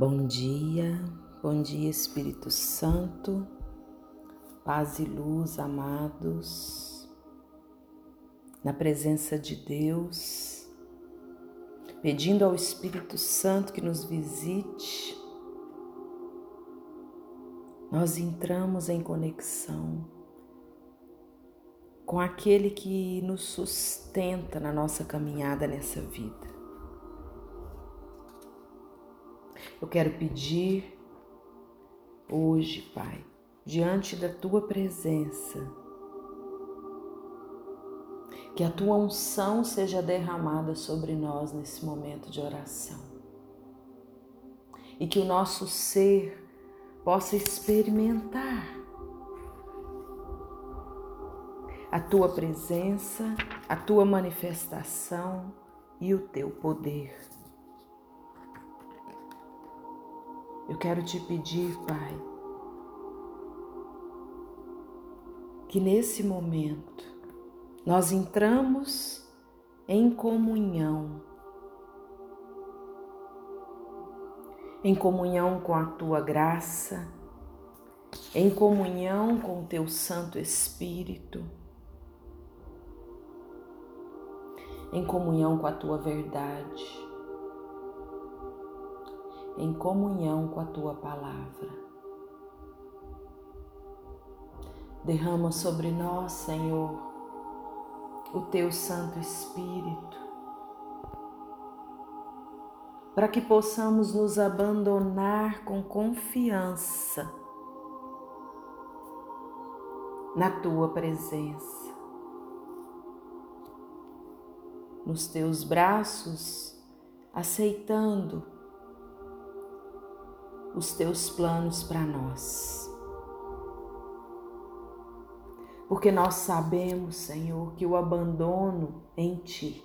Bom dia, bom dia Espírito Santo, paz e luz, amados, na presença de Deus, pedindo ao Espírito Santo que nos visite, nós entramos em conexão com aquele que nos sustenta na nossa caminhada nessa vida. Eu quero pedir hoje, Pai, diante da tua presença, que a tua unção seja derramada sobre nós nesse momento de oração. E que o nosso ser possa experimentar a tua presença, a tua manifestação e o teu poder. Eu quero te pedir, Pai, que nesse momento nós entramos em comunhão, em comunhão com a tua graça, em comunhão com o teu Santo Espírito, em comunhão com a tua verdade em comunhão com a tua palavra. Derrama sobre nós, Senhor, o teu Santo Espírito, para que possamos nos abandonar com confiança na tua presença. Nos teus braços, aceitando os teus planos para nós. Porque nós sabemos, Senhor, que o abandono em Ti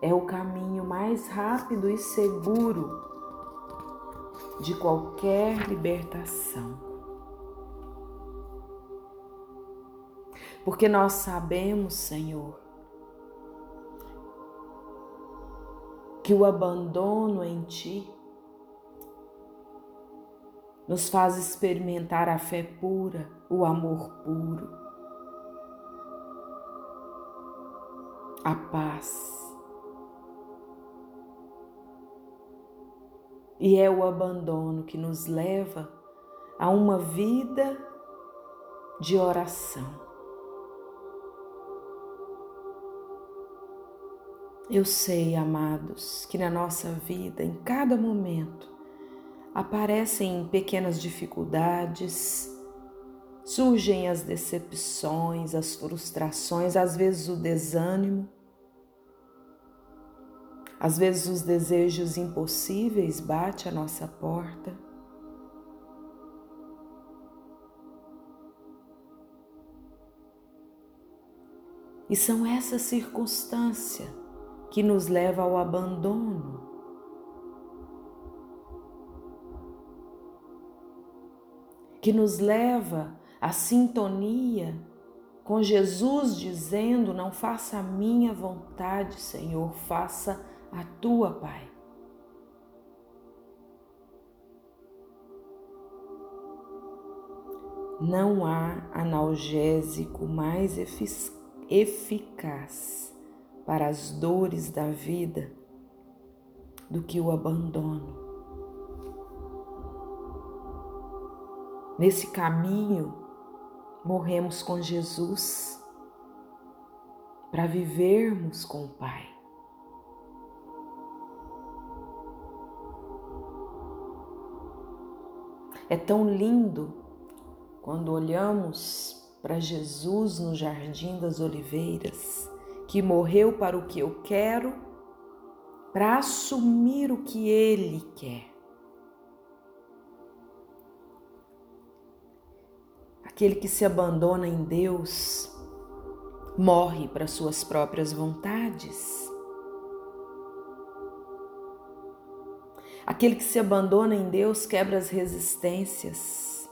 é o caminho mais rápido e seguro de qualquer libertação. Porque nós sabemos, Senhor, que o abandono em Ti nos faz experimentar a fé pura, o amor puro, a paz. E é o abandono que nos leva a uma vida de oração. Eu sei, amados, que na nossa vida, em cada momento, aparecem pequenas dificuldades, surgem as decepções, as frustrações, às vezes o desânimo, às vezes os desejos impossíveis bate à nossa porta. E são essas circunstâncias que nos leva ao abandono, que nos leva à sintonia com Jesus dizendo: Não faça a minha vontade, Senhor, faça a tua, Pai. Não há analgésico mais eficaz para as dores da vida do que o abandono. Nesse caminho, morremos com Jesus para vivermos com o Pai. É tão lindo quando olhamos para Jesus no Jardim das Oliveiras, que morreu para o que eu quero, para assumir o que Ele quer. Aquele que se abandona em Deus morre para suas próprias vontades. Aquele que se abandona em Deus quebra as resistências.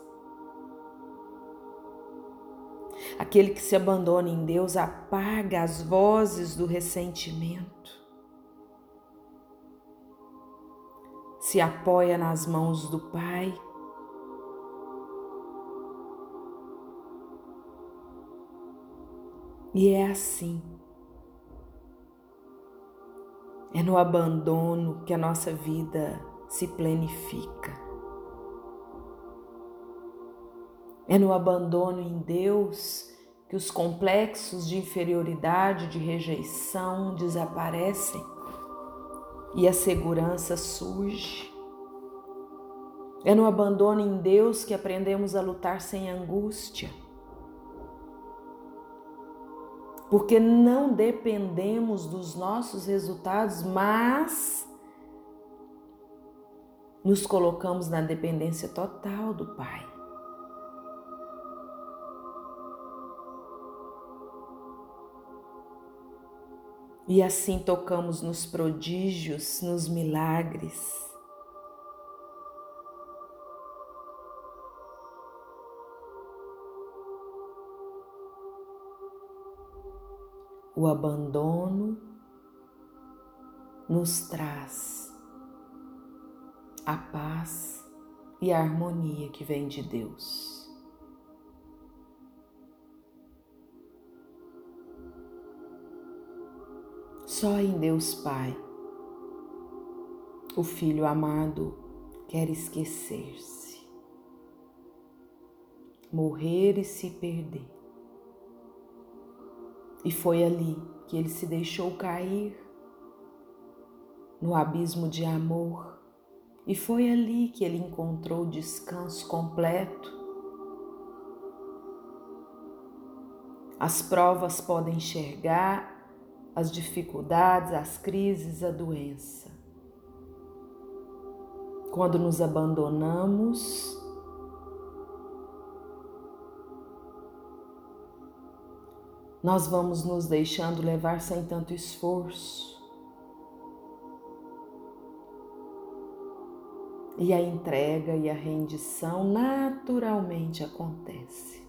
Aquele que se abandona em Deus apaga as vozes do ressentimento. se apoia nas mãos do Pai. E é assim. É no abandono que a nossa vida se planifica. É no abandono em Deus que os complexos de inferioridade, de rejeição desaparecem e a segurança surge. É no abandono em Deus que aprendemos a lutar sem angústia. Porque não dependemos dos nossos resultados, mas nos colocamos na dependência total do Pai. E assim tocamos nos prodígios, nos milagres. O abandono nos traz a paz e a harmonia que vem de Deus. Só em Deus Pai o Filho amado quer esquecer-se, morrer e se perder. E foi ali que ele se deixou cair no abismo de amor, e foi ali que ele encontrou descanso completo. As provas podem enxergar as dificuldades, as crises, a doença. Quando nos abandonamos, nós vamos nos deixando levar sem tanto esforço. E a entrega e a rendição naturalmente acontece.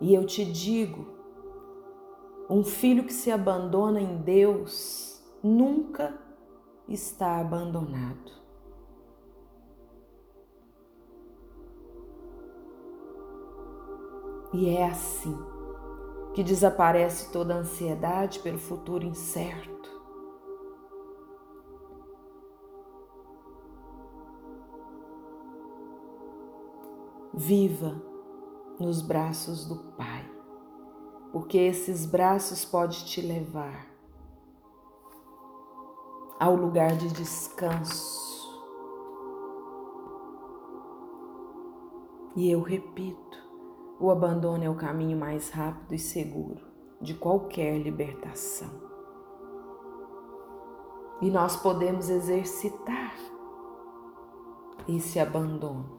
E eu te digo, um filho que se abandona em Deus nunca está abandonado. E é assim que desaparece toda a ansiedade pelo futuro incerto. Viva nos braços do Pai porque esses braços podem te levar ao lugar de descanso. E eu repito, o abandono é o caminho mais rápido e seguro de qualquer libertação. E nós podemos exercitar esse abandono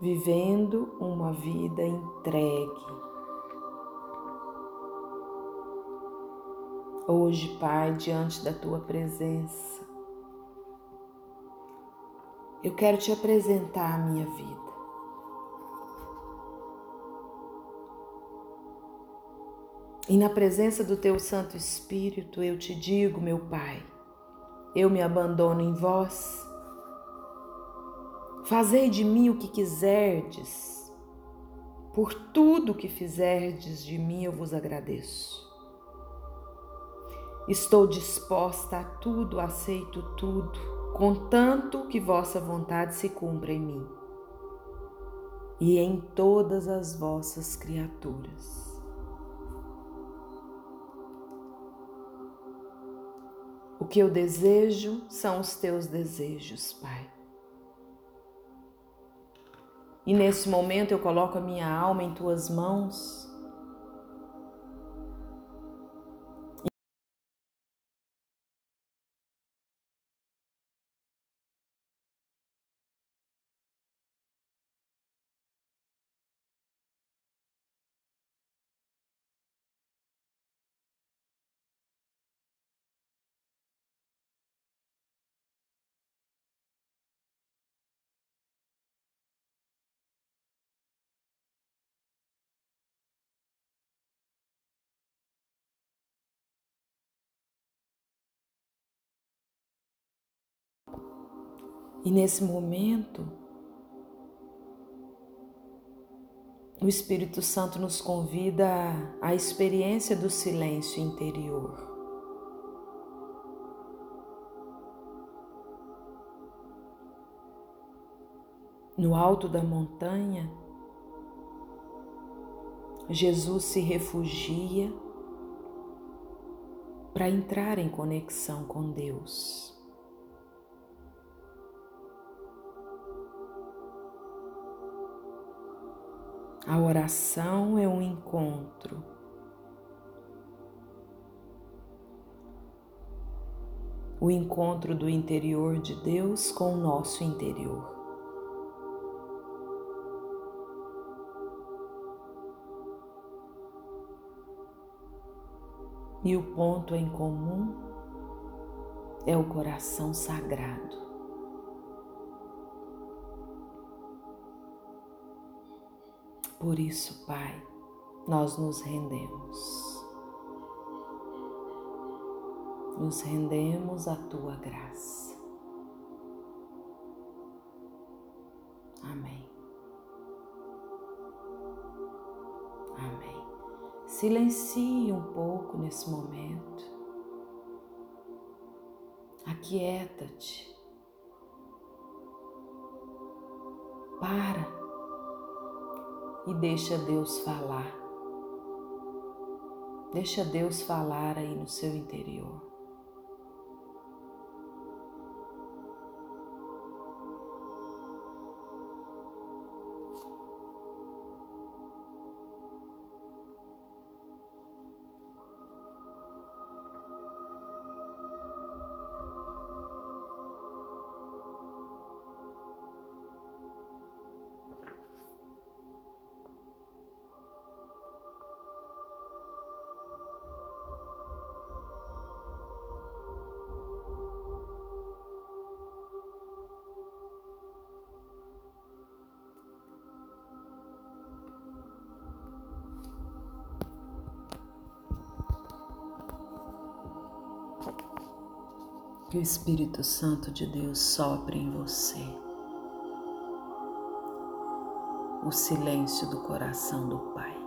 vivendo uma vida entregue. Hoje, Pai, diante da tua presença, eu quero te apresentar a minha vida. E na presença do teu Santo Espírito, eu te digo, meu Pai, eu me abandono em vós Fazei de mim o que quiserdes, por tudo que fizerdes de mim eu vos agradeço. Estou disposta a tudo, aceito tudo, contanto que vossa vontade se cumpra em mim e em todas as vossas criaturas. O que eu desejo são os teus desejos, Pai. E nesse momento eu coloco a minha alma em tuas mãos E nesse momento, o Espírito Santo nos convida à experiência do silêncio interior. No alto da montanha, Jesus se refugia para entrar em conexão com Deus. A oração é um encontro. O encontro do interior de Deus com o nosso interior. E o ponto em comum é o coração sagrado. Por isso, Pai, nós nos rendemos. Nos rendemos à tua graça. Amém. Amém. Silencie um pouco nesse momento. Aquieta-te. Para e deixa Deus falar. Deixa Deus falar aí no seu interior. Que o Espírito Santo de Deus sopre em você o silêncio do coração do Pai.